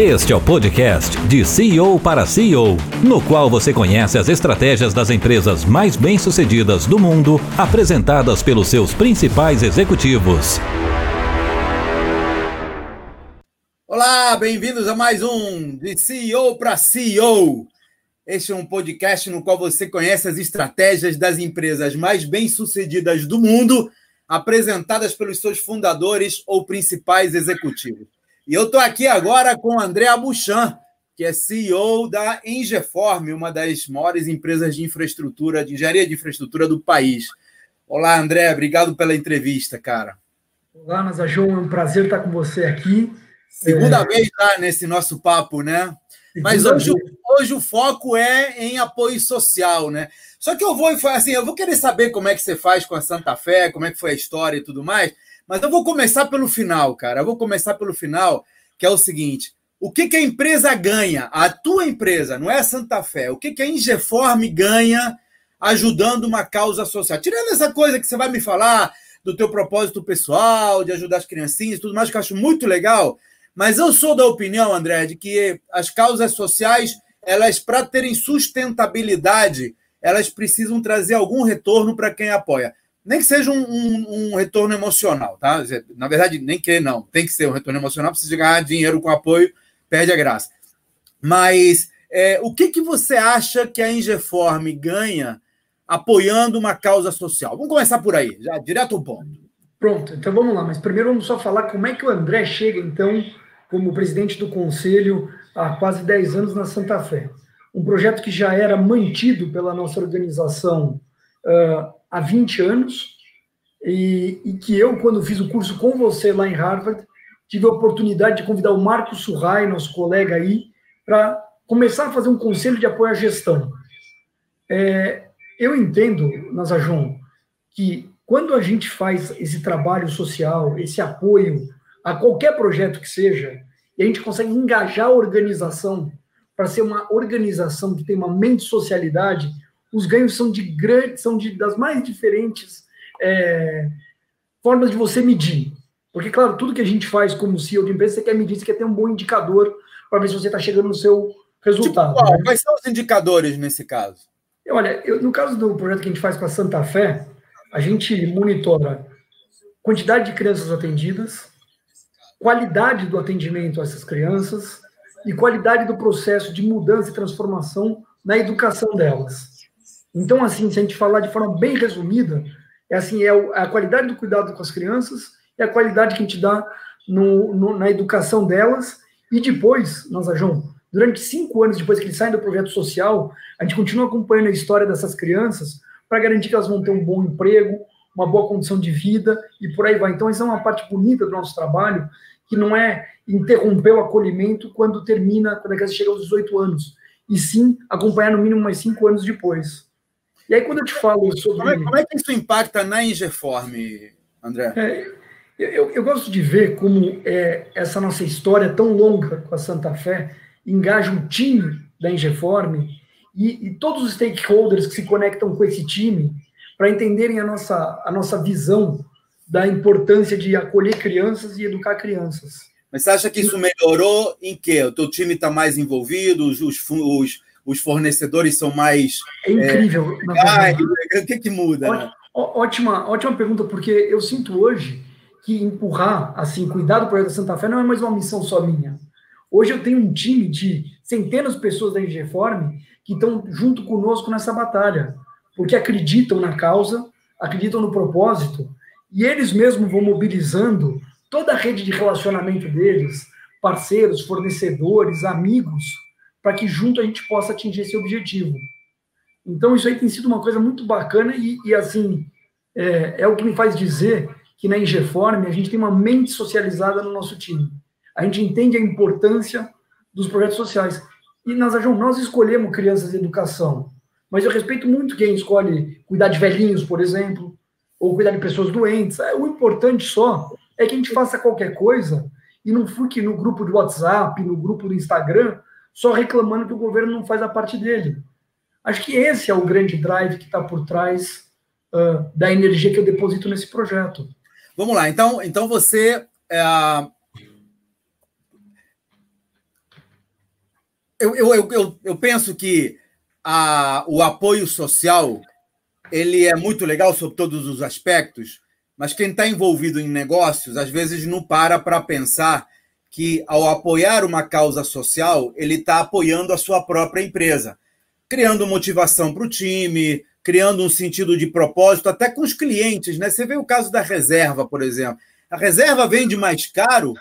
Este é o podcast de CEO para CEO, no qual você conhece as estratégias das empresas mais bem-sucedidas do mundo, apresentadas pelos seus principais executivos. Olá, bem-vindos a mais um de CEO para CEO. Este é um podcast no qual você conhece as estratégias das empresas mais bem-sucedidas do mundo, apresentadas pelos seus fundadores ou principais executivos. E eu estou aqui agora com o André Abuchan, que é CEO da Engeform, uma das maiores empresas de infraestrutura, de engenharia de infraestrutura do país. Olá, André, obrigado pela entrevista, cara. Olá, Nasa João, é um prazer estar com você aqui. Segunda é... vez lá nesse nosso papo, né? Segunda Mas hoje, hoje o foco é em apoio social, né? Só que eu vou assim, eu vou querer saber como é que você faz com a Santa Fé, como é que foi a história e tudo mais. Mas eu vou começar pelo final, cara. Eu vou começar pelo final, que é o seguinte: o que, que a empresa ganha? A tua empresa, não é a Santa Fé. O que, que a Ingeform ganha ajudando uma causa social? Tirando essa coisa que você vai me falar do teu propósito pessoal, de ajudar as criancinhas, tudo mais que eu acho muito legal. Mas eu sou da opinião, André, de que as causas sociais, elas para terem sustentabilidade, elas precisam trazer algum retorno para quem apoia nem que seja um, um, um, retorno emocional, tá? Na verdade, nem que não, tem que ser um retorno emocional, precisa ganhar dinheiro com apoio, perde a graça. Mas é, o que, que você acha que a Ingeform ganha apoiando uma causa social? Vamos começar por aí, já direto ao ponto. Pronto, então vamos lá, mas primeiro vamos só falar como é que o André chega, então, como presidente do conselho há quase 10 anos na Santa Fé. Um projeto que já era mantido pela nossa organização uh, há 20 anos e, e, que eu, quando fiz o curso com você lá em Harvard, tive a oportunidade de convidar o Marco Surrai, nosso colega aí, para começar a fazer um conselho de apoio à gestão. É, eu entendo, Nazajon, que quando a gente faz esse trabalho social, esse apoio a qualquer projeto que seja, e a gente consegue engajar a organização para ser uma organização que tem uma mente socialidade, os ganhos são de grandes, são de, das mais diferentes é, formas de você medir. Porque, claro, tudo que a gente faz como CEO de empresa, você quer medir, você quer ter um bom indicador para ver se você está chegando no seu resultado. Tipo, né? Quais são os indicadores nesse caso? Olha, eu, no caso do projeto que a gente faz com a Santa Fé, a gente monitora quantidade de crianças atendidas, qualidade do atendimento a essas crianças e qualidade do processo de mudança e transformação na educação delas. Então, assim, se a gente falar de forma bem resumida, é assim, é a qualidade do cuidado com as crianças, é a qualidade que a gente dá no, no, na educação delas, e depois, João, durante cinco anos depois que eles saem do projeto social, a gente continua acompanhando a história dessas crianças para garantir que elas vão ter um bom emprego, uma boa condição de vida e por aí vai. Então, essa é uma parte bonita do nosso trabalho, que não é interromper o acolhimento quando termina, quando a criança chega aos 18 anos, e sim acompanhar no mínimo mais cinco anos depois. E aí, quando eu te falo sobre. Como é, como é que isso impacta na Ingeform, André? É, eu, eu, gosto de ver como é, essa nossa história tão longa com a Santa Fé engaja o time da Ingeform e, e todos os stakeholders que se conectam com esse time para entenderem a nossa, a nossa visão da importância de acolher crianças e educar crianças. Mas você acha que isso melhorou em quê? O teu time está mais envolvido, os, os, os fornecedores são mais. É incrível. É, o que, que muda? Né? Ótima, ótima pergunta, porque eu sinto hoje que empurrar, assim, cuidar do projeto da Santa Fé não é mais uma missão só minha. Hoje eu tenho um time de centenas de pessoas da Ingeform que estão junto conosco nessa batalha, porque acreditam na causa, acreditam no propósito, e eles mesmos vão mobilizando toda a rede de relacionamento deles, parceiros, fornecedores, amigos, para que junto a gente possa atingir esse objetivo. Então, isso aí tem sido uma coisa muito bacana e, e assim, é, é, o que me faz dizer que na Ingeform a gente tem uma mente socializada no nosso time. A gente entende a importância dos projetos sociais. E, Nazajão, nós escolhemos crianças e educação, mas eu respeito muito quem escolhe cuidar de velhinhos, por exemplo, ou cuidar de pessoas doentes. É, o importante só é que a gente faça qualquer coisa e não fique no grupo de WhatsApp, no grupo do Instagram, só reclamando que o governo não faz a parte dele. Acho que esse é o grande drive que está por trás uh, da energia que eu deposito nesse projeto. Vamos lá, então, então você. É... eu, eu, eu, eu penso que a, o apoio social ele é muito legal sobre todos os aspectos, mas quem está envolvido em negócios às vezes não para para pensar que ao apoiar uma causa social ele está apoiando a sua própria empresa, criando motivação para o time, criando um sentido de propósito até com os clientes, né? Você vê o caso da reserva, por exemplo. A reserva vende mais caro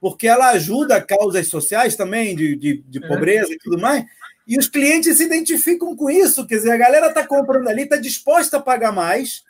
porque ela ajuda causas sociais também, de, de, de é. pobreza e tudo mais, e os clientes se identificam com isso, quer dizer, a galera está comprando ali, está disposta a pagar mais,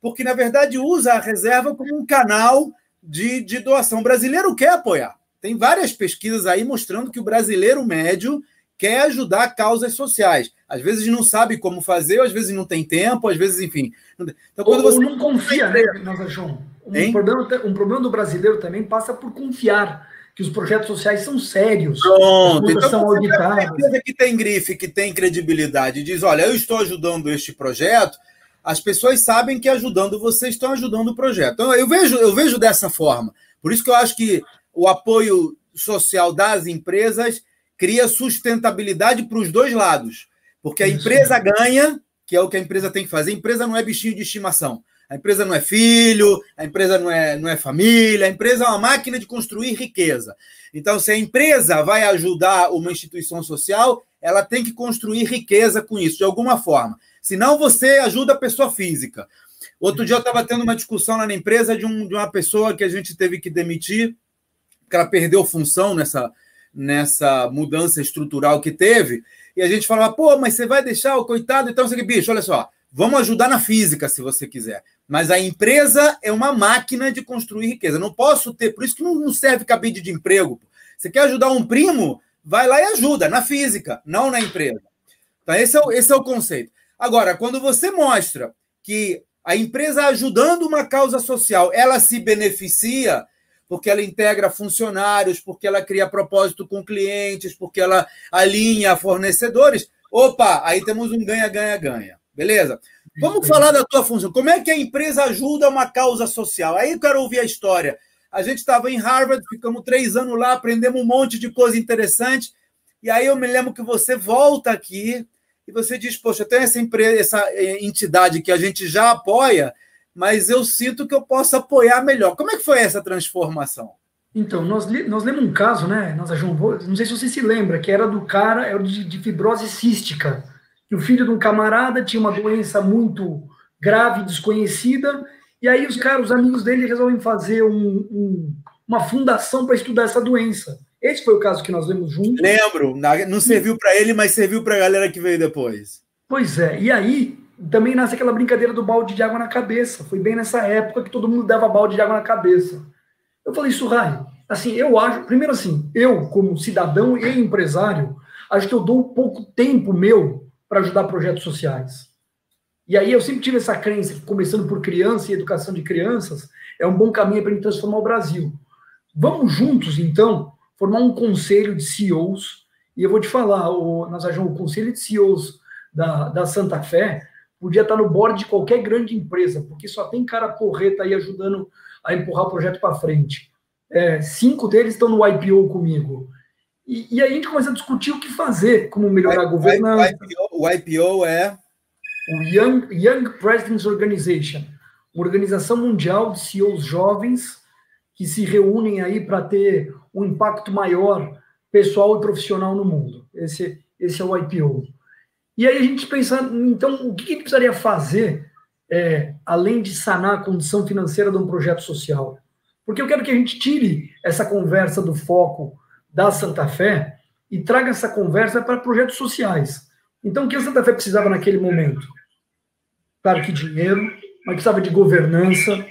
porque, na verdade, usa a reserva como um canal de, de doação. O brasileiro quer apoiar. Tem várias pesquisas aí mostrando que o brasileiro médio quer ajudar causas sociais. Às vezes não sabe como fazer, às vezes não tem tempo, às vezes, enfim. Então, quando Ou você não confia, né, João? Um problema, um problema do brasileiro também passa por confiar que os projetos sociais são sérios. Pronto, então são auditados. empresa que tem grife, que tem credibilidade, diz: olha, eu estou ajudando este projeto, as pessoas sabem que ajudando vocês estão ajudando o projeto. Então, eu vejo, eu vejo dessa forma. Por isso que eu acho que o apoio social das empresas cria sustentabilidade para os dois lados. Porque a empresa ganha, que é o que a empresa tem que fazer. A empresa não é bichinho de estimação. A empresa não é filho, a empresa não é, não é família, a empresa é uma máquina de construir riqueza. Então, se a empresa vai ajudar uma instituição social, ela tem que construir riqueza com isso, de alguma forma. Senão, você ajuda a pessoa física. Outro dia eu estava tendo uma discussão lá na empresa de, um, de uma pessoa que a gente teve que demitir, porque ela perdeu função nessa, nessa mudança estrutural que teve, e a gente falava, pô, mas você vai deixar o coitado, então, você, bicho, olha só, vamos ajudar na física, se você quiser. Mas a empresa é uma máquina de construir riqueza. Não posso ter, por isso que não serve cabide de emprego. Você quer ajudar um primo? Vai lá e ajuda, na física, não na empresa. Então, esse é o, esse é o conceito. Agora, quando você mostra que a empresa ajudando uma causa social, ela se beneficia porque ela integra funcionários, porque ela cria propósito com clientes, porque ela alinha fornecedores. Opa, aí temos um ganha-ganha-ganha. Beleza? Vamos falar da tua função. Como é que a empresa ajuda uma causa social? Aí eu quero ouvir a história. A gente estava em Harvard, ficamos três anos lá, aprendemos um monte de coisa interessante. E aí eu me lembro que você volta aqui e você diz: Poxa, tem essa empresa, essa eh, entidade que a gente já apoia, mas eu sinto que eu posso apoiar melhor. Como é que foi essa transformação? Então, nós, nós lemos um caso, né, nós não sei se você se lembra, que era do cara era de, de fibrose cística que o filho de um camarada tinha uma doença muito grave, desconhecida, e aí os caras, os amigos dele, resolvem fazer um, um, uma fundação para estudar essa doença. Esse foi o caso que nós vemos juntos. Lembro, não serviu para ele, mas serviu para a galera que veio depois. Pois é, e aí também nasce aquela brincadeira do balde de água na cabeça. Foi bem nessa época que todo mundo dava balde de água na cabeça. Eu falei, Surrai, assim, eu acho, primeiro assim, eu como cidadão e empresário, acho que eu dou pouco tempo meu para ajudar projetos sociais. E aí eu sempre tive essa crença começando por criança e educação de crianças, é um bom caminho para transformar o Brasil. Vamos juntos, então, formar um conselho de CEOs, e eu vou te falar, o, Nazajão, o conselho de CEOs da, da Santa Fé podia estar no board de qualquer grande empresa, porque só tem cara porreta aí ajudando a empurrar o projeto para frente. É, cinco deles estão no IPO comigo. E, e, aí a gente começa a discutir o que fazer, como melhorar a governança. O IPO, é? O Young, Young Presidents Organization, uma organização mundial de CEOs jovens que se reúnem aí para ter um impacto maior pessoal e profissional no mundo. Esse, esse é o IPO. E aí a gente pensa, então, o que gente precisaria fazer é, além de sanar a condição financeira de um projeto social? Porque eu quero que a gente tire essa conversa do foco da Santa Fé e traga essa conversa para projetos sociais. Então, o que a Santa Fé precisava naquele momento? Claro que dinheiro, mas precisava de governança,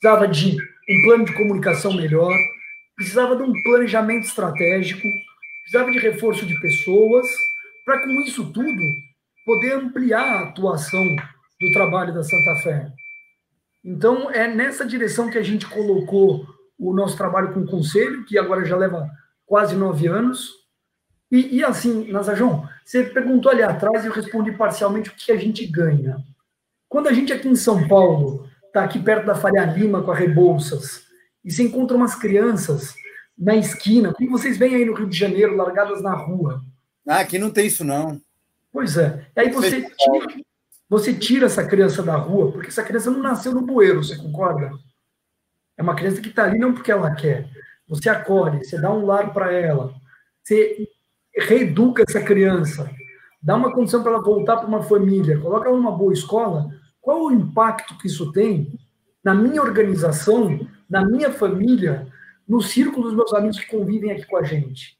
precisava de um plano de comunicação melhor, precisava de um planejamento estratégico, precisava de reforço de pessoas, para com isso tudo poder ampliar a atuação do trabalho da Santa Fé. Então, é nessa direção que a gente colocou o nosso trabalho com o conselho, que agora já leva quase nove anos. E, e assim, Nazajão, você perguntou ali atrás e eu respondi parcialmente o que a gente ganha. Quando a gente aqui em São Paulo está aqui perto da Faria Lima com a Rebouças e se encontra umas crianças na esquina, como vocês veem aí no Rio de Janeiro, largadas na rua, Ah, aqui não tem isso, não. Pois é. E aí você tira, você tira essa criança da rua, porque essa criança não nasceu no bueiro, você concorda? É uma criança que está ali não porque ela quer. Você acolhe, você dá um lar para ela, você reeduca essa criança, dá uma condição para ela voltar para uma família, coloca ela numa boa escola. Qual o impacto que isso tem na minha organização, na minha família, no círculo dos meus amigos que convivem aqui com a gente?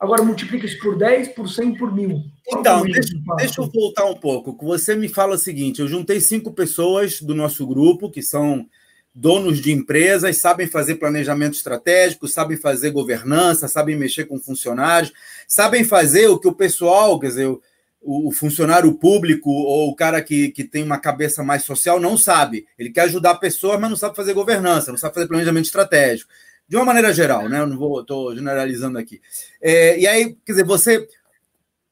Agora multiplica isso por 10, por 100, por mil. Então, deixa, deixa, eu voltar um pouco. Você me fala o seguinte: eu juntei cinco pessoas do nosso grupo, que são donos de empresas, sabem fazer planejamento estratégico, sabem fazer governança, sabem mexer com funcionários, sabem fazer o que o pessoal, quer dizer, o, o funcionário público ou o cara que, que tem uma cabeça mais social não sabe. Ele quer ajudar pessoas, mas não sabe fazer governança, não sabe fazer planejamento estratégico. De uma maneira geral, né? Eu não vou, estou generalizando aqui. É, e aí, quer dizer, você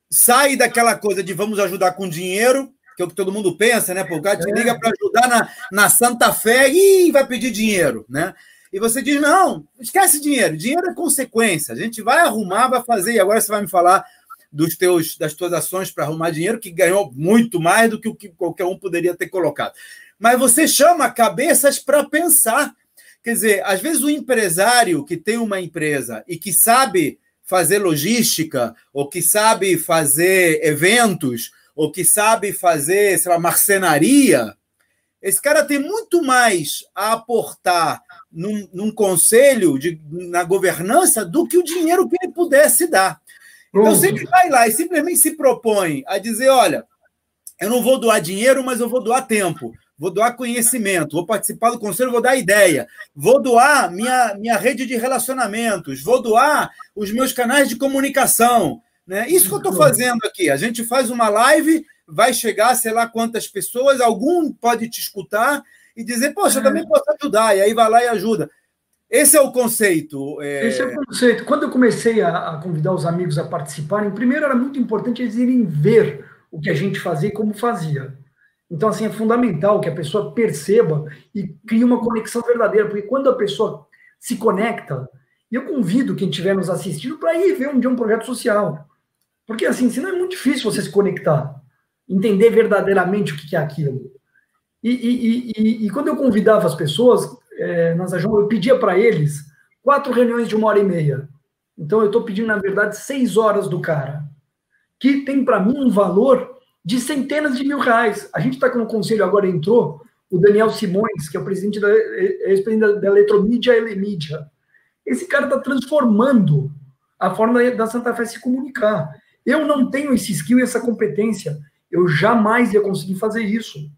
sai daquela coisa de vamos ajudar com dinheiro que é o que todo mundo pensa, né? Pô, o cara te liga para ajudar na, na Santa Fé e vai pedir dinheiro, né? E você diz: não, esquece dinheiro, dinheiro é consequência. A gente vai arrumar, vai fazer, e agora você vai me falar dos teus, das tuas ações para arrumar dinheiro, que ganhou muito mais do que o que qualquer um poderia ter colocado. Mas você chama cabeças para pensar. Quer dizer, às vezes o empresário que tem uma empresa e que sabe fazer logística, ou que sabe fazer eventos, ou que sabe fazer, sei lá, marcenaria, esse cara tem muito mais a aportar num, num conselho, de, na governança, do que o dinheiro que ele pudesse dar. Então, se ele vai lá e simplesmente se propõe a dizer: olha, eu não vou doar dinheiro, mas eu vou doar tempo, vou doar conhecimento, vou participar do conselho, vou dar ideia, vou doar minha, minha rede de relacionamentos, vou doar os meus canais de comunicação, né? Isso que eu estou fazendo aqui. A gente faz uma live, vai chegar, sei lá quantas pessoas, algum pode te escutar e dizer, poxa, eu também posso ajudar, e aí vai lá e ajuda. Esse é o conceito. É... Esse é o conceito. Quando eu comecei a, a, convidar os amigos a participarem, primeiro era muito importante eles irem ver o que a gente fazia e como fazia. Então, assim, é fundamental que a pessoa perceba e crie uma conexão verdadeira, porque quando a pessoa se conecta, eu convido quem estiver nos assistindo para ir ver um dia um projeto social. Porque, assim, senão é muito difícil você se conectar, entender verdadeiramente o que é aquilo. E, e, e, e quando eu convidava as pessoas, é, nas eu pedia para eles quatro reuniões de uma hora e meia. Então, eu estou pedindo, na verdade, seis horas do cara, que tem para mim um valor de centenas de mil reais. A gente está com o conselho, agora entrou o Daniel Simões, que é o presidente da, é, é da, da Eletromídia Elemídia. Esse cara está transformando a forma da Santa Fé se comunicar. Eu não tenho esse skill e essa competência. Eu jamais ia conseguir fazer isso.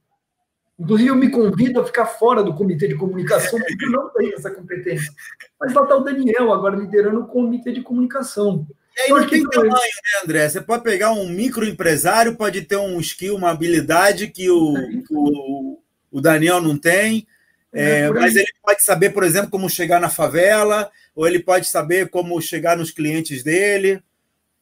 Inclusive, eu me convido a ficar fora do comitê de comunicação, porque eu não tenho essa competência. Mas lá está o Daniel, agora liderando o comitê de comunicação. E aí não tem tamanho, né, André? Você pode pegar um microempresário, pode ter um skill, uma habilidade que o, o, o Daniel não tem, é, é mas ele pode saber, por exemplo, como chegar na favela, ou ele pode saber como chegar nos clientes dele.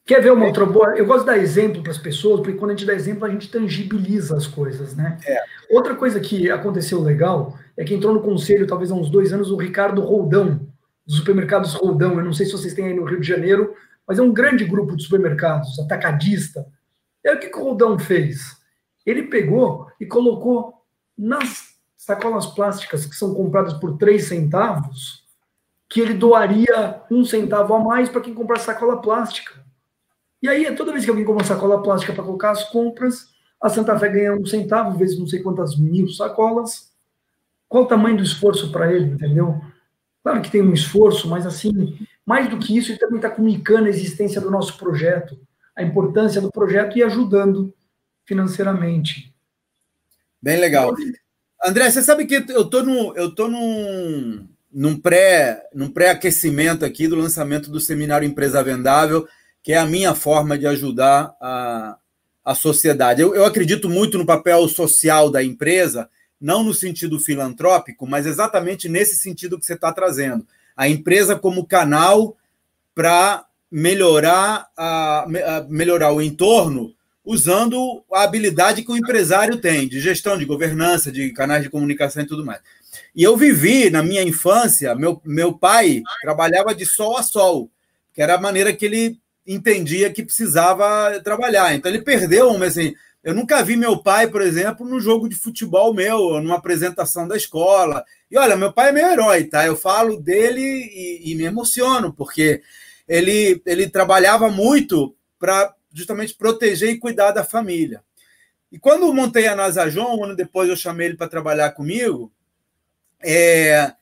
Quer ver uma outra boa? Eu gosto de dar exemplo para as pessoas, porque quando a gente dá exemplo, a gente tangibiliza as coisas, né? É. Outra coisa que aconteceu legal é que entrou no conselho, talvez há uns dois anos, o Ricardo Roldão, dos supermercados Roldão. Eu não sei se vocês têm aí no Rio de Janeiro, mas é um grande grupo de supermercados, atacadista. Aí o que, que o Roldão fez? Ele pegou e colocou nas sacolas plásticas que são compradas por três centavos, que ele doaria um centavo a mais para quem comprar sacola plástica. E aí, toda vez que alguém compra sacola plástica para colocar as compras, a Santa Fé ganha um centavo, vezes não sei quantas mil sacolas. Qual o tamanho do esforço para ele, entendeu? Claro que tem um esforço, mas assim, mais do que isso, ele também está comunicando a existência do nosso projeto, a importância do projeto e ajudando financeiramente. Bem legal. André, você sabe que eu estou no, eu tô num, num pré, num pré-aquecimento aqui do lançamento do seminário Empresa Vendável que é a minha forma de ajudar a, a sociedade. Eu, eu acredito muito no papel social da empresa, não no sentido filantrópico, mas exatamente nesse sentido que você está trazendo. A empresa como canal para melhorar, a, melhorar o entorno usando a habilidade que o empresário tem de gestão, de governança, de canais de comunicação e tudo mais. E eu vivi na minha infância, meu, meu pai trabalhava de sol a sol, que era a maneira que ele entendia que precisava trabalhar. Então ele perdeu, assim, eu nunca vi meu pai, por exemplo, no jogo de futebol meu, numa apresentação da escola. E olha, meu pai é meu herói, tá? Eu falo dele e, e me emociono, porque ele, ele trabalhava muito para justamente proteger e cuidar da família. E quando eu montei a Nasajon, um ano depois eu chamei ele para trabalhar comigo, é,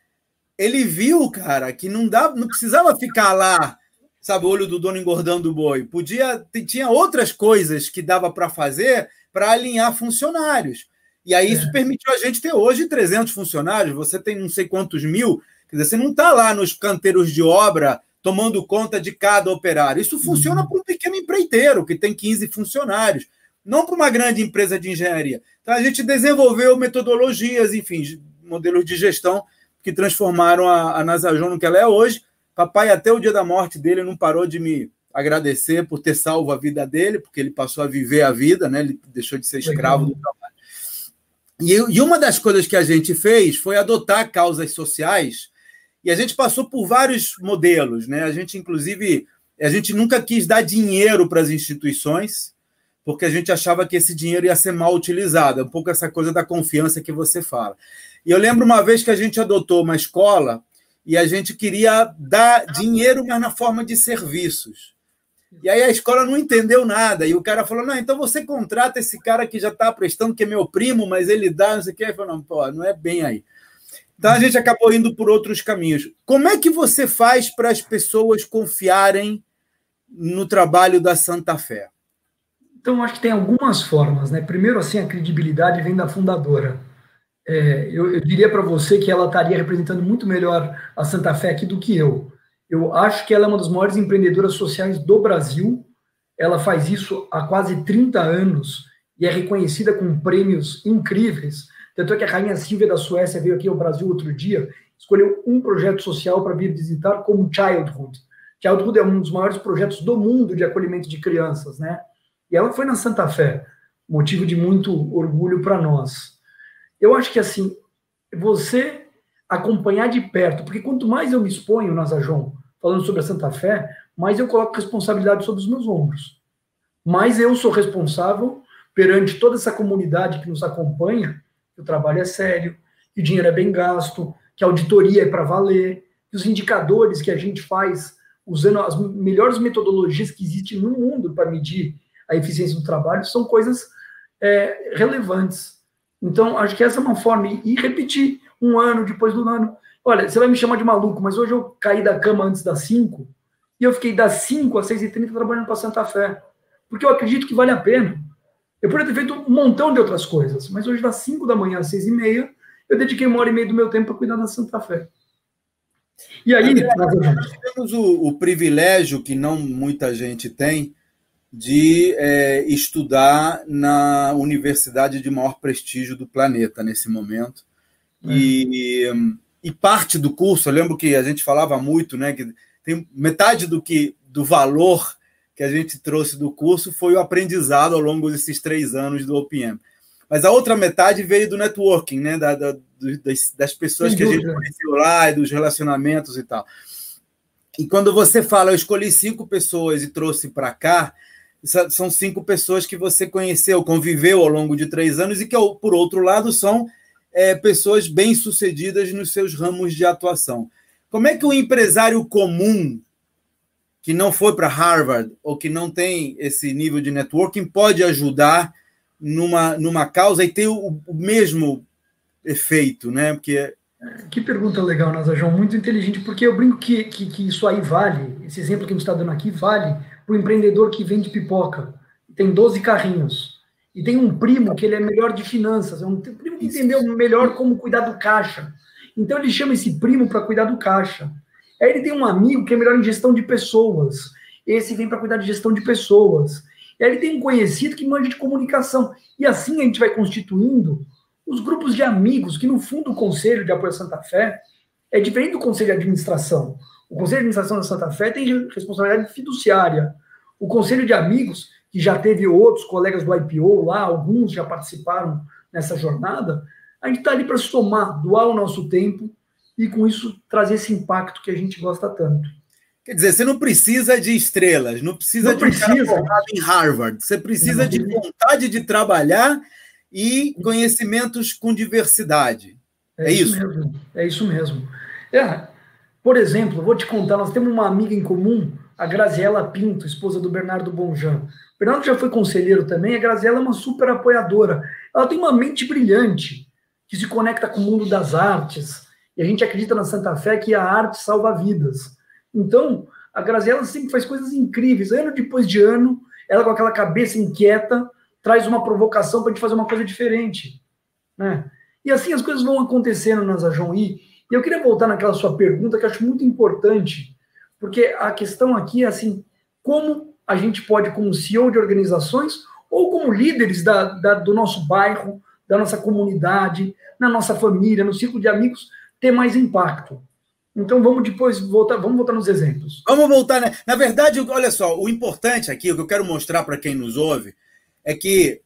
ele viu, cara, que não dá, não precisava ficar lá, sabe, o olho do dono engordando o boi. Podia, tinha outras coisas que dava para fazer para alinhar funcionários. E aí isso é. permitiu a gente ter hoje 300 funcionários, você tem não sei quantos mil, quer dizer, você não está lá nos canteiros de obra tomando conta de cada operário. Isso funciona uhum. para um pequeno empreiteiro que tem 15 funcionários, não para uma grande empresa de engenharia. Então a gente desenvolveu metodologias, enfim, modelos de gestão que transformaram a, a Nasajon no que ela é hoje. Papai, até o dia da morte dele, não parou de me agradecer por ter salvo a vida dele, porque ele passou a viver a vida, né? ele deixou de ser escravo do trabalho. E, e uma das coisas que a gente fez foi adotar causas sociais, e a gente passou por vários modelos. Né? A gente, inclusive, a gente nunca quis dar dinheiro para as instituições, porque a gente achava que esse dinheiro ia ser mal utilizado. É um pouco essa coisa da confiança que você fala. E eu lembro uma vez que a gente adotou uma escola e a gente queria dar dinheiro, mas na forma de serviços. E aí a escola não entendeu nada. E o cara falou: não, então você contrata esse cara que já está prestando, que é meu primo, mas ele dá, não sei o que. Ele falou: não, pô, não é bem aí. Então a gente acabou indo por outros caminhos. Como é que você faz para as pessoas confiarem no trabalho da Santa Fé? Então, acho que tem algumas formas, né? Primeiro, assim, a credibilidade vem da fundadora. É, eu, eu, diria para você que ela estaria representando muito melhor a Santa Fé aqui do que eu. Eu acho que ela é uma das maiores empreendedoras sociais do Brasil. Ela faz isso há quase 30 anos e é reconhecida com prêmios incríveis. Tanto é que a rainha Silvia da Suécia veio aqui ao Brasil outro dia, escolheu um projeto social para vir visitar como Childhood. Childhood é um dos maiores projetos do mundo de acolhimento de crianças, né? E ela foi na Santa Fé, motivo de muito orgulho para nós. Eu acho que assim, você acompanhar de perto, porque quanto mais eu me exponho, Nazajon, falando sobre a Santa Fé, mais eu coloco responsabilidade sobre os meus ombros. Mais eu sou responsável perante toda essa comunidade que nos acompanha, que o trabalho é sério, que o dinheiro é bem gasto, que a auditoria é para valer, que os indicadores que a gente faz usando as melhores metodologias que existem no mundo para medir a eficiência do trabalho, são coisas é, relevantes. Então, acho que essa é uma forma. E repetir um ano depois do ano. Olha, você vai me chamar de maluco, mas hoje eu caí da cama antes das 5 e eu fiquei das 5 às 6h30 trabalhando para Santa Fé. Porque eu acredito que vale a pena. Eu poderia ter feito um montão de outras coisas, mas hoje das 5 da manhã às 6h30, eu dediquei uma hora e meia do meu tempo para cuidar da Santa Fé. E aí. Nós temos o, o privilégio que não muita gente tem de é, estudar na universidade de maior prestígio do planeta nesse momento. É. E, e parte do curso, eu lembro que a gente falava muito, né, que tem metade do que do valor que a gente trouxe do curso foi o aprendizado ao longo desses três anos do OPM. Mas a outra metade veio do networking, né, da, da das, das, pessoas Sem que dúvida. a gente conheceu lá, e dos relacionamentos e tal. E quando você fala, eu escolhi cinco pessoas e trouxe para cá, são cinco pessoas que você conheceu, conviveu ao longo de três anos e que, por outro lado, são é, pessoas bem-sucedidas nos seus ramos de atuação. Como é que o empresário comum, que não foi para Harvard ou que não tem esse nível de networking, pode ajudar numa, numa causa e ter o, o mesmo efeito, né? Porque que pergunta legal, Nasa João, muito inteligente, porque eu brinco que, que, que, isso aí vale, esse exemplo que a gente está dando aqui vale para o empreendedor que vende pipoca, tem 12 carrinhos, e tem um primo que ele é melhor de finanças, é um primo que entendeu melhor como cuidar do caixa. Então ele chama esse primo para cuidar do caixa. Aí ele tem um amigo que é melhor em gestão de pessoas. Esse vem para cuidar de gestão de pessoas. E aí ele tem um conhecido que manja de comunicação. E assim a gente vai constituindo os grupos de amigos, que no fundo o Conselho de Apoio à Santa Fé é diferente do Conselho de Administração. O Conselho de Administração da Santa Fé tem responsabilidade fiduciária. O Conselho de Amigos, que já teve outros colegas do IPO lá, alguns já participaram nessa jornada, a gente está ali para somar, doar o nosso tempo e com isso trazer esse impacto que a gente gosta tanto. Quer dizer, você não precisa de estrelas, não precisa não de um precisa. cara formado em Harvard. Você precisa não. de vontade de trabalhar e conhecimentos com diversidade. É, é isso? isso? Mesmo. É isso mesmo. É, por exemplo, vou te contar, nós temos uma amiga em comum, a Graziela Pinto, esposa do Bernardo Bonjan. O Bernardo já foi conselheiro também, a Graziela é uma super apoiadora. Ela tem uma mente brilhante, que se conecta com o mundo das artes, e a gente acredita na Santa Fé que a arte salva vidas. Então, a Graziella sempre faz coisas incríveis. Ano depois de ano, ela com aquela cabeça inquieta, traz uma provocação para a gente fazer uma coisa diferente. Né? E assim as coisas vão acontecendo na Zajon E eu queria voltar naquela sua pergunta, que eu acho muito importante, porque a questão aqui é assim, como a gente pode, como CEO de organizações, ou como líderes da, da, do nosso bairro, da nossa comunidade, na nossa família, no círculo de amigos, ter mais impacto. Então vamos depois voltar, vamos voltar nos exemplos. Vamos voltar, né? Na verdade, olha só, o importante aqui, o que eu quero mostrar para quem nos ouve, é que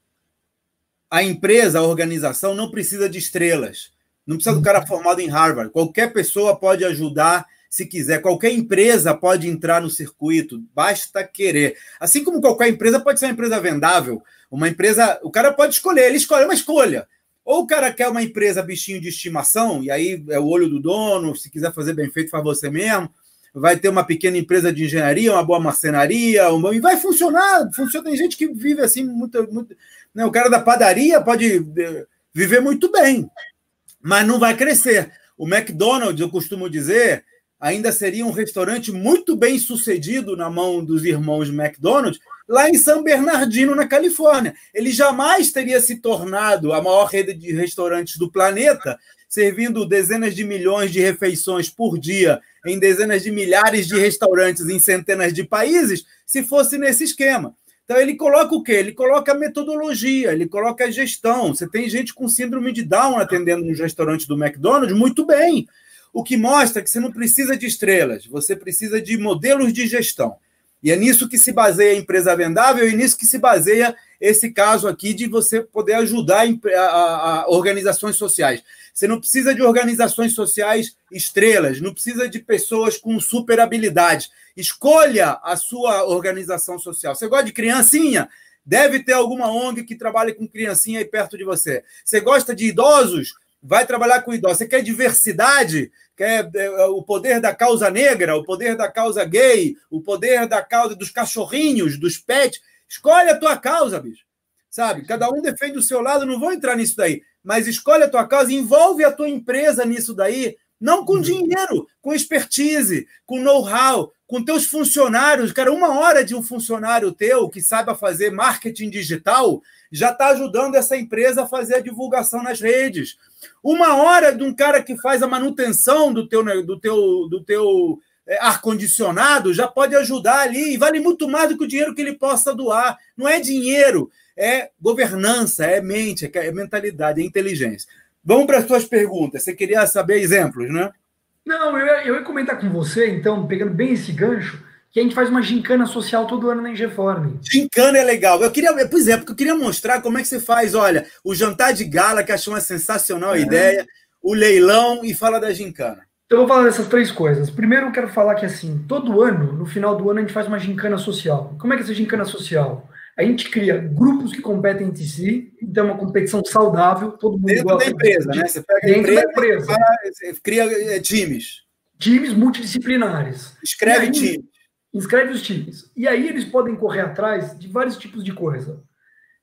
a empresa, a organização não precisa de estrelas. Não precisa do cara formado em Harvard. Qualquer pessoa pode ajudar se quiser. Qualquer empresa pode entrar no circuito, basta querer. Assim como qualquer empresa pode ser uma empresa vendável. Uma empresa, o cara pode escolher, ele escolhe uma escolha. Ou o cara quer uma empresa bichinho de estimação, e aí é o olho do dono, se quiser fazer bem feito, faz você mesmo. Vai ter uma pequena empresa de engenharia, uma boa marcenaria, uma... e vai funcionar. Funciona. Tem gente que vive assim, muito. muito né? O cara da padaria pode eh, viver muito bem, mas não vai crescer. O McDonald's, eu costumo dizer, ainda seria um restaurante muito bem sucedido na mão dos irmãos McDonald's, lá em São Bernardino, na Califórnia. Ele jamais teria se tornado a maior rede de restaurantes do planeta, servindo dezenas de milhões de refeições por dia em dezenas de milhares de restaurantes em centenas de países, se fosse nesse esquema. Então ele coloca o quê? Ele coloca a metodologia, ele coloca a gestão. Você tem gente com síndrome de Down atendendo nos restaurantes do McDonald's, muito bem. O que mostra que você não precisa de estrelas, você precisa de modelos de gestão. E é nisso que se baseia a empresa vendável e nisso que se baseia esse caso aqui de você poder ajudar a, a, a organizações sociais. Você não precisa de organizações sociais estrelas, não precisa de pessoas com super habilidades. Escolha a sua organização social. Você gosta de criancinha? Deve ter alguma ONG que trabalhe com criancinha aí perto de você. Você gosta de idosos? vai trabalhar com idosos. Você quer diversidade? Quer é, é, o poder da causa negra, o poder da causa gay, o poder da causa dos cachorrinhos, dos pets? Escolhe a tua causa, bicho. Sabe? Cada um defende o seu lado, não vou entrar nisso daí. Mas escolhe a tua causa, envolve a tua empresa nisso daí, não com uhum. dinheiro, com expertise, com know-how, com teus funcionários. Cara, uma hora de um funcionário teu que saiba fazer marketing digital já está ajudando essa empresa a fazer a divulgação nas redes. Uma hora de um cara que faz a manutenção do teu, do teu, do teu é, ar-condicionado já pode ajudar ali, e vale muito mais do que o dinheiro que ele possa doar. Não é dinheiro, é governança, é mente, é mentalidade, é inteligência. Vamos para as suas perguntas. Você queria saber exemplos, né? Não, eu ia, eu ia comentar com você, então, pegando bem esse gancho, que a gente faz uma gincana social todo ano na Ingeform. Gincana é legal. Eu queria, pois é, porque eu queria mostrar como é que você faz, olha, o jantar de gala, que achou uma sensacional é. ideia, o leilão e fala da gincana. Então eu vou falar dessas três coisas. Primeiro eu quero falar que assim, todo ano, no final do ano, a gente faz uma gincana social. Como é que é essa gincana social? A gente cria grupos que competem entre si, então é uma competição saudável, todo mundo Dentro da empresa, de... né? Você pega Dentro empresa, da empresa. cria eh, times. Times multidisciplinares. Escreve aí, times inscreve os times. E aí eles podem correr atrás de vários tipos de coisa.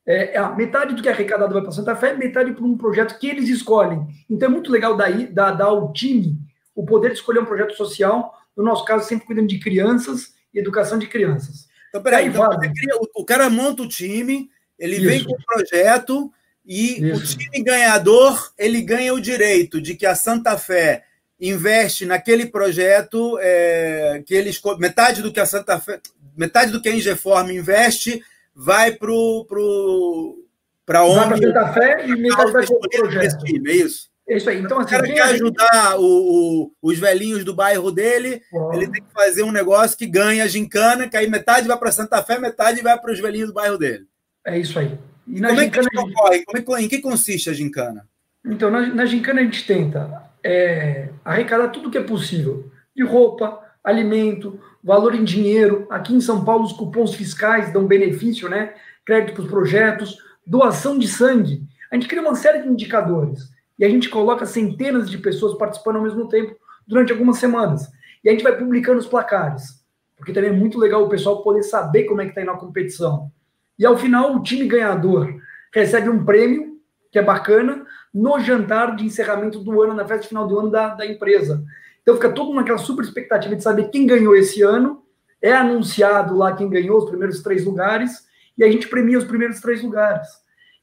É, a metade do que é arrecadado vai para Santa Fé, metade para um projeto que eles escolhem. Então é muito legal daí, dar, dar ao time o poder de escolher um projeto social, no nosso caso, sempre cuidando de crianças e educação de crianças. Então, peraí, então, cria, o, o, cara monta o time, ele Isso. vem com o projeto e Isso. o time ganhador, ele ganha o direito de que a Santa Fé investe naquele projeto é, que eles metade do que a Santa Fé, metade do que a Ingeform investe vai para pro, para onde vai Santa Fé e metade vai para o projeto. é isso. É isso aí. Então, assim, o cara quer ajudar o, o, os velhinhos do bairro dele, ele tem que fazer um negócio que ganha a gincana, que aí metade vai para Santa Fé, metade vai para os velhinhos do bairro dele. É isso aí. E na Como gincana, é que ocorre? Como é, em que consiste a gincana? Então, na, na gincana a gente tenta é, arrecadar tudo que é possível, de roupa, alimento, valor em dinheiro. Aqui em São Paulo, os cupons fiscais dão benefício, né? Crédito para os projetos, doação de sangue. A gente cria uma série de indicadores e a gente coloca centenas de pessoas participando ao mesmo tempo durante algumas semanas. E a gente vai publicando os placares, porque também é muito legal o pessoal poder saber como é que está indo a competição. E ao final, o time ganhador recebe um prêmio, que é bacana, no jantar de encerramento do ano, na festa final do ano da, da empresa. Então fica todo naquela super expectativa de saber quem ganhou esse ano, é anunciado lá quem ganhou os primeiros três lugares, e a gente premia os primeiros três lugares.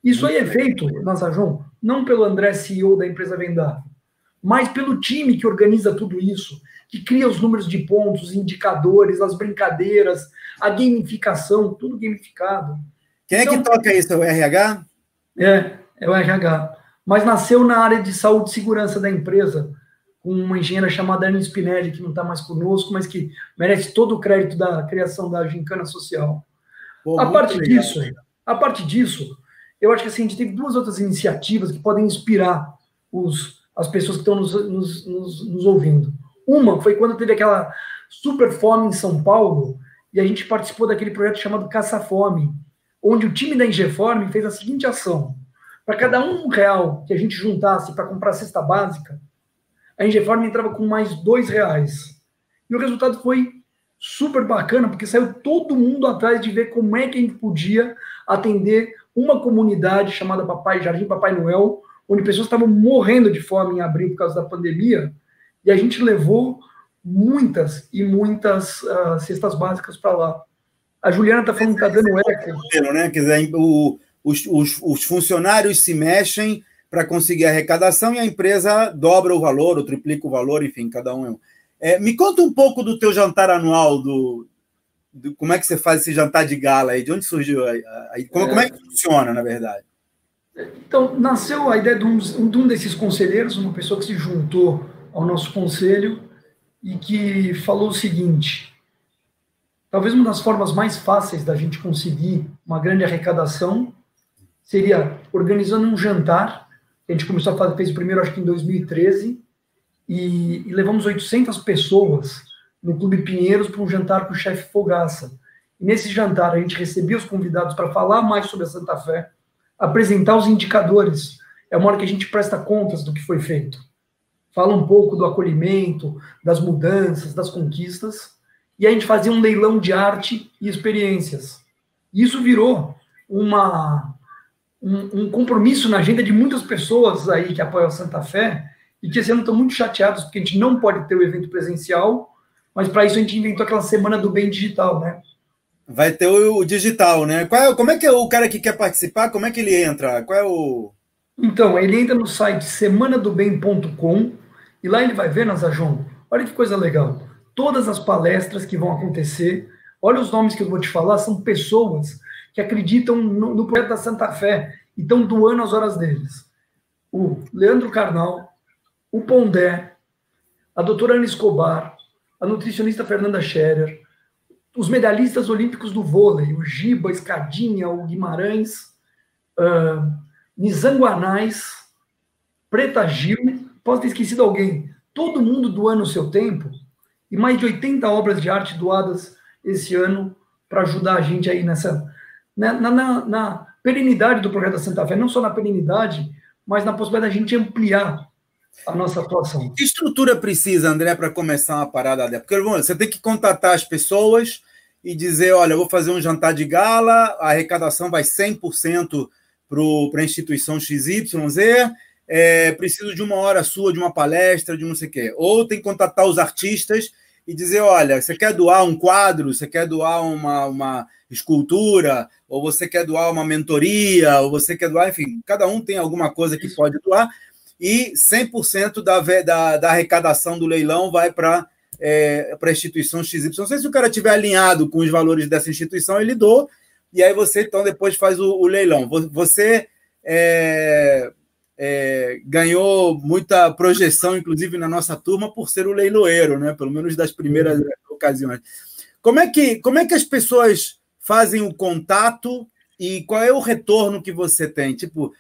Isso aí é feito, João, não pelo André, CEO da empresa Vendável, mas pelo time que organiza tudo isso, que cria os números de pontos, indicadores, as brincadeiras, a gamificação, tudo gamificado. Quem então, é que então, toca isso? É o RH? É, é o RH. Mas nasceu na área de saúde e segurança da empresa, com uma engenheira chamada Ana Spinelli, que não está mais conosco, mas que merece todo o crédito da criação da gincana social. Pô, a parte legal. disso, a parte disso, eu acho que assim, a gente teve duas outras iniciativas que podem inspirar os, as pessoas que estão nos, nos, nos, nos ouvindo. Uma foi quando teve aquela super fome em São Paulo e a gente participou daquele projeto chamado Caça Fome, onde o time da Ingeform fez a seguinte ação: para cada um real que a gente juntasse para comprar a cesta básica, a Ingeform entrava com mais dois reais. E o resultado foi super bacana, porque saiu todo mundo atrás de ver como é que a gente podia atender uma comunidade chamada Papai Jardim Papai Noel, onde pessoas estavam morrendo de fome em abril por causa da pandemia, e a gente levou muitas e muitas uh, cestas básicas para lá. A Juliana está falando que está dando eco. Né? Quer dizer, o, os, os, os funcionários se mexem para conseguir a arrecadação e a empresa dobra o valor, ou triplica o valor, enfim, cada um é. é me conta um pouco do teu jantar anual, do, como é que você faz esse jantar de gala aí, de onde surgiu aí? Como é, como é que funciona, na verdade? Então, nasceu a ideia de um, de um desses conselheiros, uma pessoa que se juntou ao nosso conselho e que falou o seguinte: Talvez uma das formas mais fáceis da gente conseguir uma grande arrecadação seria organizando um jantar. A gente começou a fazer, fez o primeiro, acho que em 2013, e, e levamos 800 pessoas no Clube Pinheiros para um jantar com o chefe Fogaça. E nesse jantar, a gente recebia os convidados para falar mais sobre a Santa Fé, apresentar os indicadores. É uma hora que a gente presta contas do que foi feito. Fala um pouco do acolhimento, das mudanças, das conquistas e a gente fazia um leilão de arte e experiências. Isso virou uma, um, um, compromisso na agenda de muitas pessoas aí que apoiam a Santa Fé e que esse ano estão muito chateados porque a gente não pode ter o evento presencial, mas para isso a gente inventou aquela semana do bem digital, né? Vai ter o, o digital, né? Qual é, como é que é o cara que quer participar? Como é que ele entra? Qual é o Então, ele entra no site semanadobem.com e lá ele vai ver, Nazajon, olha que coisa legal todas as palestras que vão acontecer. Olha os nomes que eu vou te falar, são pessoas que acreditam no, no projeto da Santa Fé e estão doando as horas deles. O Leandro Carnal, o Pondé, a doutora Ana Escobar, a nutricionista Fernanda Scherer, os medalhistas olímpicos do vôlei, o Giba, Escadinha, o Guimarães, uh, Nizanguanais, Preta Gil, posso ter esquecido alguém. Todo mundo doando o seu tempo e mais de 80 obras de arte doadas esse ano para ajudar a gente aí nessa né, na, na, na, perenidade do projeto da Santa Fé, não só na perenidade, mas na possibilidade da gente ampliar a nossa atuação. Que estrutura precisa, André, para começar uma parada dessa? Porque bom, você tem que contatar as pessoas e dizer, olha, eu vou fazer um jantar de gala, a arrecadação vai 100% para a instituição XYZ, é, preciso de uma hora sua, de uma palestra, de não sei o quê. Ou tem que contatar os artistas e dizer: olha, você quer doar um quadro, você quer doar uma, uma escultura, ou você quer doar uma mentoria, ou você quer doar, enfim, cada um tem alguma coisa que pode doar, e 100% da, da, da arrecadação do leilão vai para é, a instituição XY. Não sei se o cara estiver alinhado com os valores dessa instituição, ele doa, e aí você então depois faz o, o leilão. Você. É, é, ganhou muita projeção, inclusive na nossa turma, por ser o leiloeiro, né? Pelo menos das primeiras uhum. ocasiões. Como é que como é que as pessoas fazem o contato e qual é o retorno que você tem? Tipo,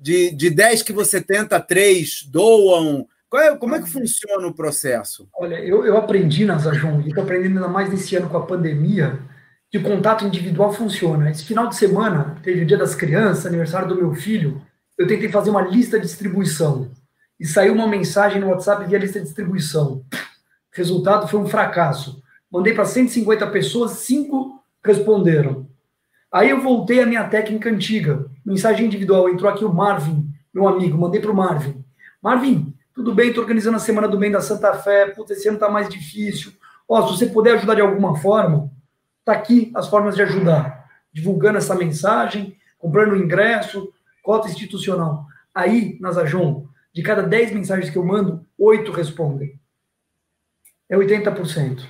de, de 10 que você tenta, três doam. É, como é que funciona o processo? Olha, eu, eu aprendi na Zajon, e estou aprendendo ainda mais nesse ano com a pandemia, que o contato individual funciona. Esse final de semana, teve o Dia das Crianças, aniversário do meu filho, eu tentei fazer uma lista de distribuição. E saiu uma mensagem no WhatsApp via lista de distribuição. Resultado foi um fracasso. Mandei para 150 pessoas, cinco responderam. Aí eu voltei à minha técnica antiga. Mensagem individual. Entrou aqui o Marvin, meu amigo. Mandei para o Marvin. Marvin, tudo bem? Estou organizando a Semana do Bem da Santa Fé. Puta, esse ano está mais difícil. Ó, se você puder ajudar de alguma forma, tá aqui as formas de ajudar. Divulgando essa mensagem, comprando ingresso, cota institucional. Aí, na Zajon, de cada 10 mensagens que eu mando, 8 respondem. É 80%.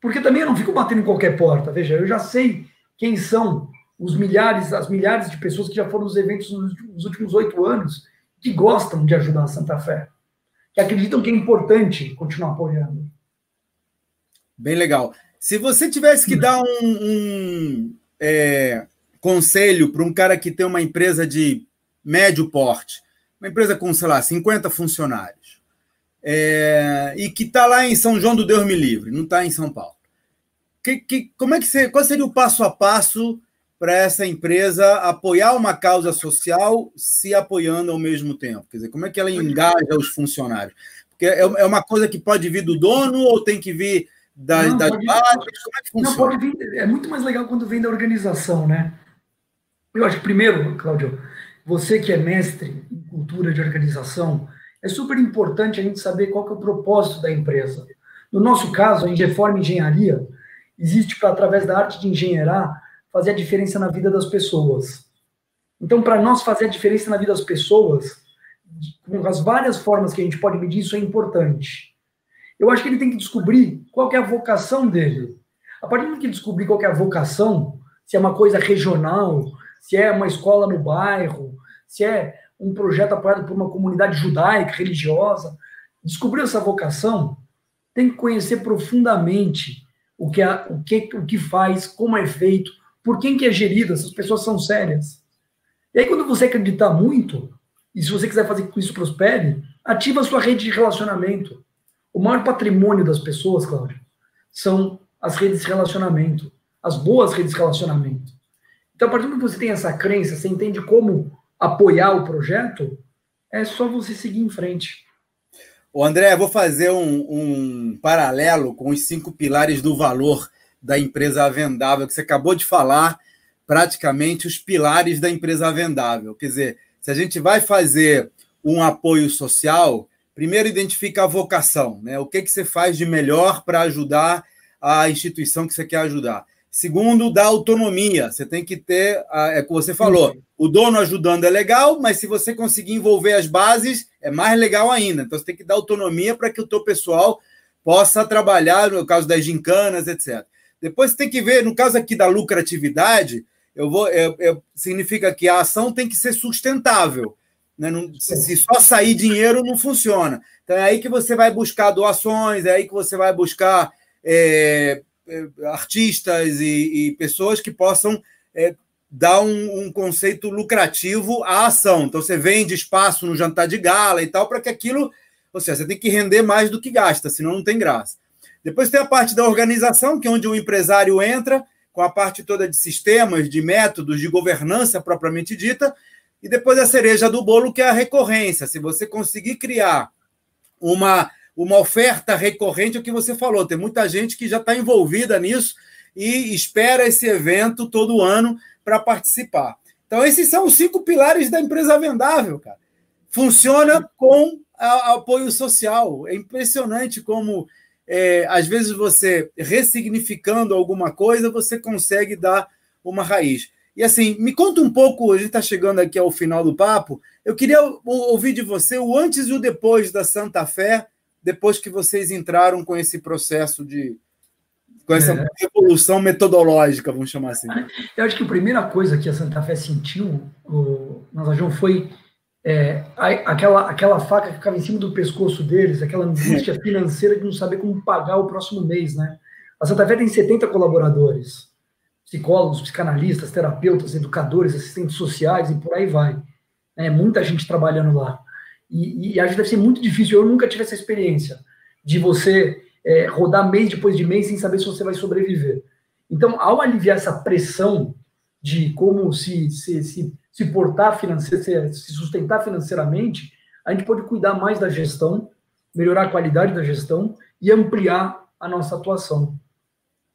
Porque também eu não fico batendo em qualquer porta. Veja, eu já sei quem são os milhares, as milhares de pessoas que já foram nos eventos nos últimos oito anos que gostam de ajudar a Santa Fé, que acreditam que é importante continuar apoiando. Bem legal. Se você tivesse que dar um, um é, conselho para um cara que tem uma empresa de médio porte, uma empresa com, sei lá, 50 funcionários, é, e que está lá em São João do Deus Me Livre, não está em São Paulo. Que, que, como é que você, qual seria o passo a passo para essa empresa apoiar uma causa social se apoiando ao mesmo tempo? Quer dizer, como é que ela engaja os funcionários? Porque é, é uma coisa que pode vir do dono ou tem que vir das, não, das bases? Como é que funciona? Não, pode vir, é muito mais legal quando vem da organização, né? Eu acho que primeiro, Cláudio, você que é mestre em cultura de organização, é super importante a gente saber qual é o propósito da empresa. No nosso caso, a Reforma Engenharia existe para, através da arte de engenheirar, fazer a diferença na vida das pessoas. Então, para nós fazer a diferença na vida das pessoas, com as várias formas que a gente pode medir, isso é importante. Eu acho que ele tem que descobrir qual que é a vocação dele. A partir do que descobrir qual que é a vocação, se é uma coisa regional, se é uma escola no bairro, se é um projeto apoiado por uma comunidade judaica, religiosa, descobriu essa vocação, tem que conhecer profundamente o que, é, o que, o que faz, como é feito, por quem que é gerido, essas pessoas são sérias. E aí, quando você acreditar muito, e se você quiser fazer que isso prospere, ativa a sua rede de relacionamento. O maior patrimônio das pessoas, Cláudio, são as redes de relacionamento, as boas redes de relacionamento. Então, a partir do momento que você tem essa crença, você entende como apoiar o projeto, é só você seguir em frente. O André, vou fazer um, um, paralelo com os cinco pilares do valor da empresa vendável, que você acabou de falar, praticamente os pilares da empresa vendável. Quer dizer, se a gente vai fazer um apoio social, primeiro identifica a vocação, né? O que, que você faz de melhor para ajudar a instituição que você quer ajudar. Segundo, dá autonomia. Você tem que ter, é o que você falou, o dono ajudando é legal, mas se você conseguir envolver as bases, é mais legal ainda. Então você tem que dar autonomia para que o teu pessoal possa trabalhar, no caso das gincanas, etc. Depois você tem que ver, no caso aqui da lucratividade, eu vou, é, é, significa que a ação tem que ser sustentável. Né? Não, se, se, só sair dinheiro, não funciona. Então é aí que você vai buscar doações, é aí que você vai buscar é, artistas e, e, pessoas que possam é, dar um, um, conceito lucrativo à ação. Então, você vende espaço no jantar de gala e tal, para que aquilo. Ou seja, você tem que render mais do que gasta, senão não tem graça. Depois tem a parte da organização, que é onde o empresário entra, com a parte toda de sistemas, de métodos, de governança propriamente dita. E depois a cereja do bolo, que é a recorrência. Se você conseguir criar uma uma oferta recorrente, é o que você falou. Tem muita gente que já está envolvida nisso e espera esse evento todo ano para participar. Então, esses são os cinco pilares da empresa vendável, cara. Funciona com a, apoio social. É impressionante como, é, às vezes, você ressignificando alguma coisa, você consegue dar uma raiz. E assim, me conta um pouco, a gente está chegando aqui ao final do papo. Eu queria ouvir de você o antes e o depois da Santa Fé depois que vocês entraram com esse processo de. com essa é. revolução metodológica, vamos chamar assim? Eu acho que a primeira coisa que a Santa Fé sentiu, o Nazajão, foi é, aquela, aquela faca que ficava em cima do pescoço deles, aquela angústia financeira de não saber como pagar o próximo mês, né? A Santa Fé tem 70 colaboradores, psicólogos, psicanalistas, terapeutas, educadores, assistentes sociais e por aí vai. É muita gente trabalhando lá. E, e acho que deve ser muito difícil. Eu nunca tive essa experiência de você é, rodar mês depois de mês sem saber se você vai sobreviver. Então, ao aliviar essa pressão de como se, se, se, se portar financeiramente, se sustentar financeiramente, a gente pode cuidar mais da gestão, melhorar a qualidade da gestão e ampliar a nossa atuação.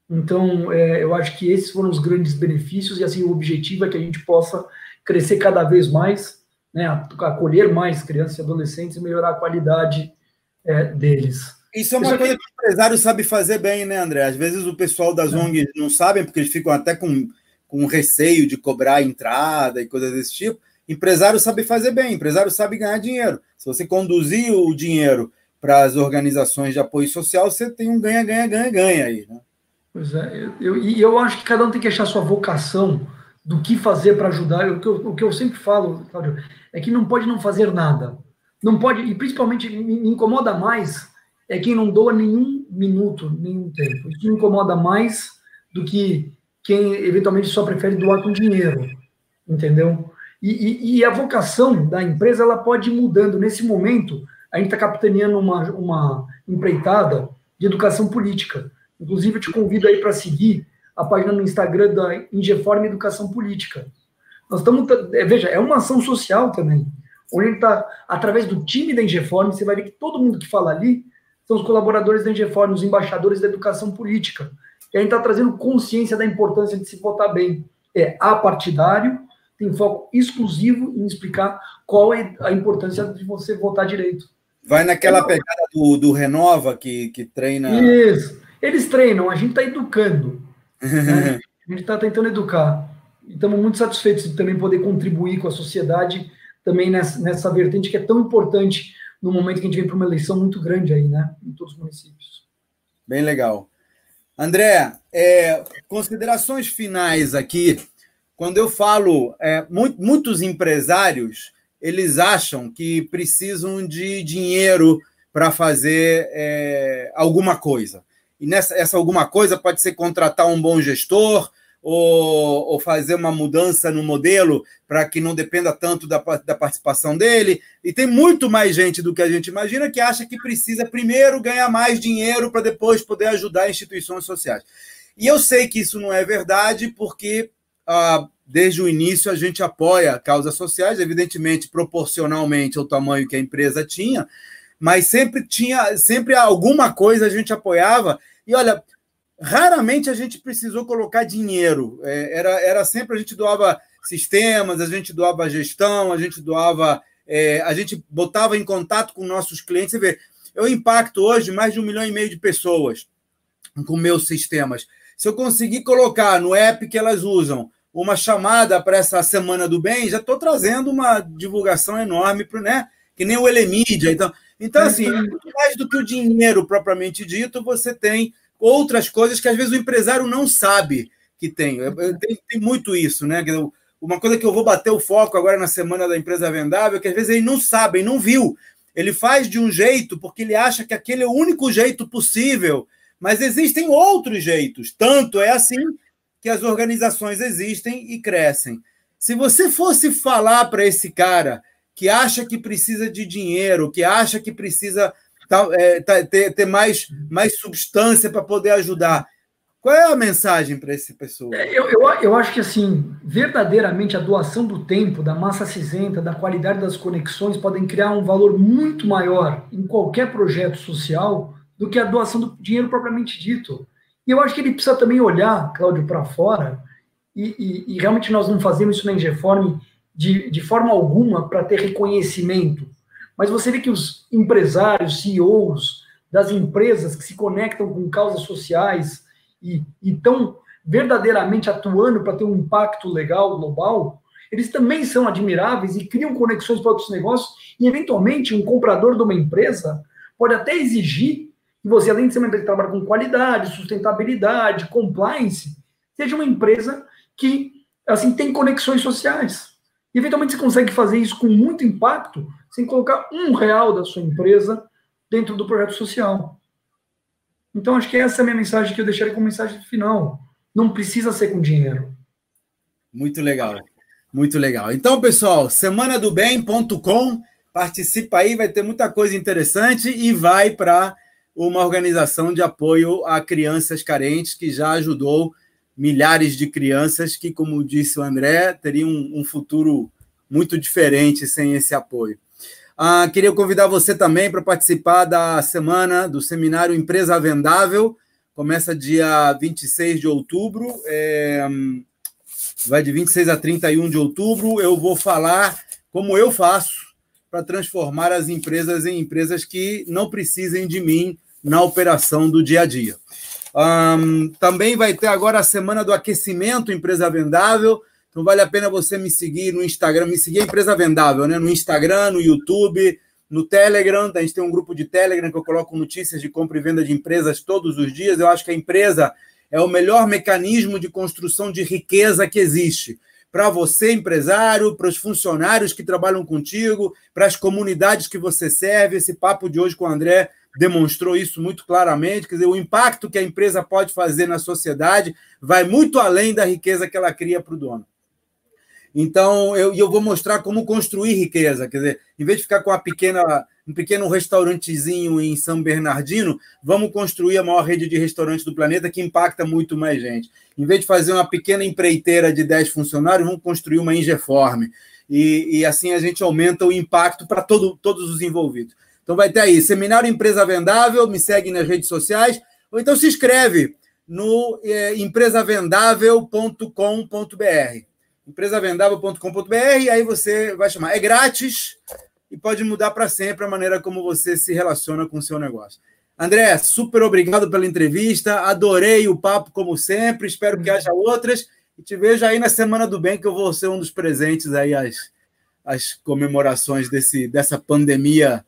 Então, é, eu acho que esses foram os grandes benefícios, e assim, o objetivo é que a gente possa crescer cada vez mais, né, acolher mais crianças e adolescentes e melhorar a qualidade é, deles. Isso é uma coisa que o empresário sabe fazer bem, né, André? Às vezes o pessoal das ONGs não sabem, porque eles ficam até com, com receio de cobrar entrada e coisas desse tipo. Empresário sabe fazer bem, empresário sabe ganhar dinheiro. Se você conduzir o dinheiro para as organizações de apoio social, você tem um ganha, ganha, ganha, ganha aí, né? Pois é, eu, e eu, eu acho que cada um tem que achar sua vocação do que fazer para ajudar. O que, eu, o que eu sempre falo, Cláudio, é que não pode não fazer nada. Não pode, e principalmente me incomoda mais é quem não doa nenhum minuto, nenhum tempo. Isso me incomoda mais do que quem eventualmente só prefere doar com dinheiro, entendeu? E, e, e a vocação da empresa ela pode ir mudando. Nesse momento, a gente está capitaneando uma, uma empreitada de educação política. Inclusive, eu te convido aí para seguir a página no Instagram da Ingeforme Educação Política. Nós estamos, é, veja, é uma ação social também, onde gente está, através do time da Ingeforme, você vai ver que todo mundo que fala ali são os colaboradores da Ingeform, os embaixadores da educação política. E a gente está trazendo consciência da importância de se votar bem. É apartidário, tem foco exclusivo em explicar qual é a importância de você votar direito. Vai naquela pegada do, do Renova que, que treina. Isso. Eles treinam, a gente está educando. Né? A gente está tentando educar. E estamos muito satisfeitos de também poder contribuir com a sociedade também nessa, nessa vertente que é tão importante no momento que a gente vem para uma eleição muito grande aí, né? Em todos os municípios. Bem legal. André, é, considerações finais aqui. Quando eu falo, é, muitos empresários eles acham que precisam de dinheiro para fazer é, alguma coisa. E nessa essa alguma coisa pode ser contratar um bom gestor, ou, ou fazer uma mudança no modelo para que não dependa tanto da, da participação dele. E tem muito mais gente do que a gente imagina que acha que precisa primeiro ganhar mais dinheiro para depois poder ajudar instituições sociais. E eu sei que isso não é verdade, porque ah, desde o início a gente apoia causas sociais, evidentemente proporcionalmente ao tamanho que a empresa tinha, mas sempre tinha, sempre alguma coisa a gente apoiava. E olha, raramente a gente precisou colocar dinheiro. É, era, era sempre a gente doava sistemas, a gente doava gestão, a gente doava. É, a gente botava em contato com nossos clientes. Você vê, eu impacto hoje mais de um milhão e meio de pessoas com meus sistemas. Se eu conseguir colocar no app que elas usam uma chamada para essa semana do bem, já estou trazendo uma divulgação enorme para, né? Que nem o Elemídia. Então, então assim, mais do que o dinheiro propriamente dito, você tem outras coisas que às vezes o empresário não sabe que tem. Tem, tem muito isso, né? Uma coisa que eu vou bater o foco agora na semana da empresa vendável é que às vezes ele não sabe, ele não viu. Ele faz de um jeito porque ele acha que aquele é o único jeito possível, mas existem outros jeitos. Tanto é assim que as organizações existem e crescem. Se você fosse falar para esse cara que acha que precisa de dinheiro, que acha que precisa é, tá, ter, ter mais, mais substância para poder ajudar. Qual é a mensagem para esse pessoa? É, eu, eu, eu acho que, assim, verdadeiramente a doação do tempo, da massa cinzenta, da qualidade das conexões podem criar um valor muito maior em qualquer projeto social do que a doação do dinheiro propriamente dito. E eu acho que ele precisa também olhar, Cláudio, para fora, e, e, e, realmente nós não fazemos isso na Ingeform de, de forma alguma para ter reconhecimento mas você vê que os empresários, CEOs das empresas que se conectam com causas sociais e estão verdadeiramente atuando para ter um impacto legal global, eles também são admiráveis e criam conexões para outros negócios. E, eventualmente, um comprador de uma empresa pode até exigir que você, além de ser uma empresa que trabalha com qualidade, sustentabilidade, compliance, seja uma empresa que assim tem conexões sociais. E, eventualmente, você consegue fazer isso com muito impacto sem colocar um real da sua empresa dentro do projeto social. Então, acho que essa é a minha mensagem que eu deixaria como mensagem final. Não precisa ser com dinheiro. Muito legal. Muito legal. Então, pessoal, semanadobem.com Participa aí, vai ter muita coisa interessante e vai para uma organização de apoio a crianças carentes que já ajudou milhares de crianças que, como disse o André, teriam um futuro muito diferente sem esse apoio. Ah, queria convidar você também para participar da semana do seminário Empresa Vendável. Começa dia 26 de outubro, é, vai de 26 a 31 de outubro. Eu vou falar como eu faço para transformar as empresas em empresas que não precisem de mim na operação do dia a dia. Um, também vai ter agora a semana do aquecimento Empresa Vendável. Então vale a pena você me seguir no Instagram, me seguir Empresa Vendável, né? No Instagram, no YouTube, no Telegram. A gente tem um grupo de Telegram que eu coloco notícias de compra e venda de empresas todos os dias. Eu acho que a empresa é o melhor mecanismo de construção de riqueza que existe. Para você, empresário, para os funcionários que trabalham contigo, para as comunidades que você serve. Esse papo de hoje com o André demonstrou isso muito claramente. Quer dizer, o impacto que a empresa pode fazer na sociedade vai muito além da riqueza que ela cria para o dono. Então, eu, eu vou mostrar como construir riqueza. Quer dizer, em vez de ficar com uma pequena, um pequeno restaurantezinho em São Bernardino, vamos construir a maior rede de restaurantes do planeta que impacta muito mais gente. Em vez de fazer uma pequena empreiteira de 10 funcionários, vamos construir uma Ingeforme. E, e assim a gente aumenta o impacto para todo, todos os envolvidos. Então vai ter aí, Seminário Empresa Vendável, me segue nas redes sociais, ou então se inscreve no é, empresavendável.com.br empresavendável.com.br, e aí você vai chamar. É grátis e pode mudar para sempre a maneira como você se relaciona com o seu negócio. André, super obrigado pela entrevista, adorei o papo como sempre, espero que haja outras e te vejo aí na Semana do Bem, que eu vou ser um dos presentes aí às, às comemorações desse, dessa pandemia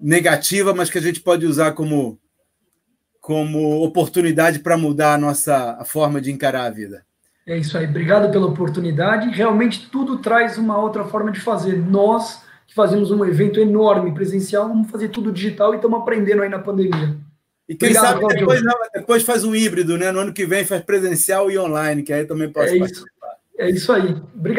negativa, mas que a gente pode usar como, como oportunidade para mudar a nossa a forma de encarar a vida. É isso aí. Obrigado pela oportunidade. Realmente tudo traz uma outra forma de fazer. Nós que fazemos um evento enorme presencial, vamos fazer tudo digital e estamos aprendendo aí na pandemia. E quem Obrigado, sabe depois, depois, faz um híbrido, né? No ano que vem faz presencial e online, que aí também pode é participar. Isso, é isso aí. Obrigado.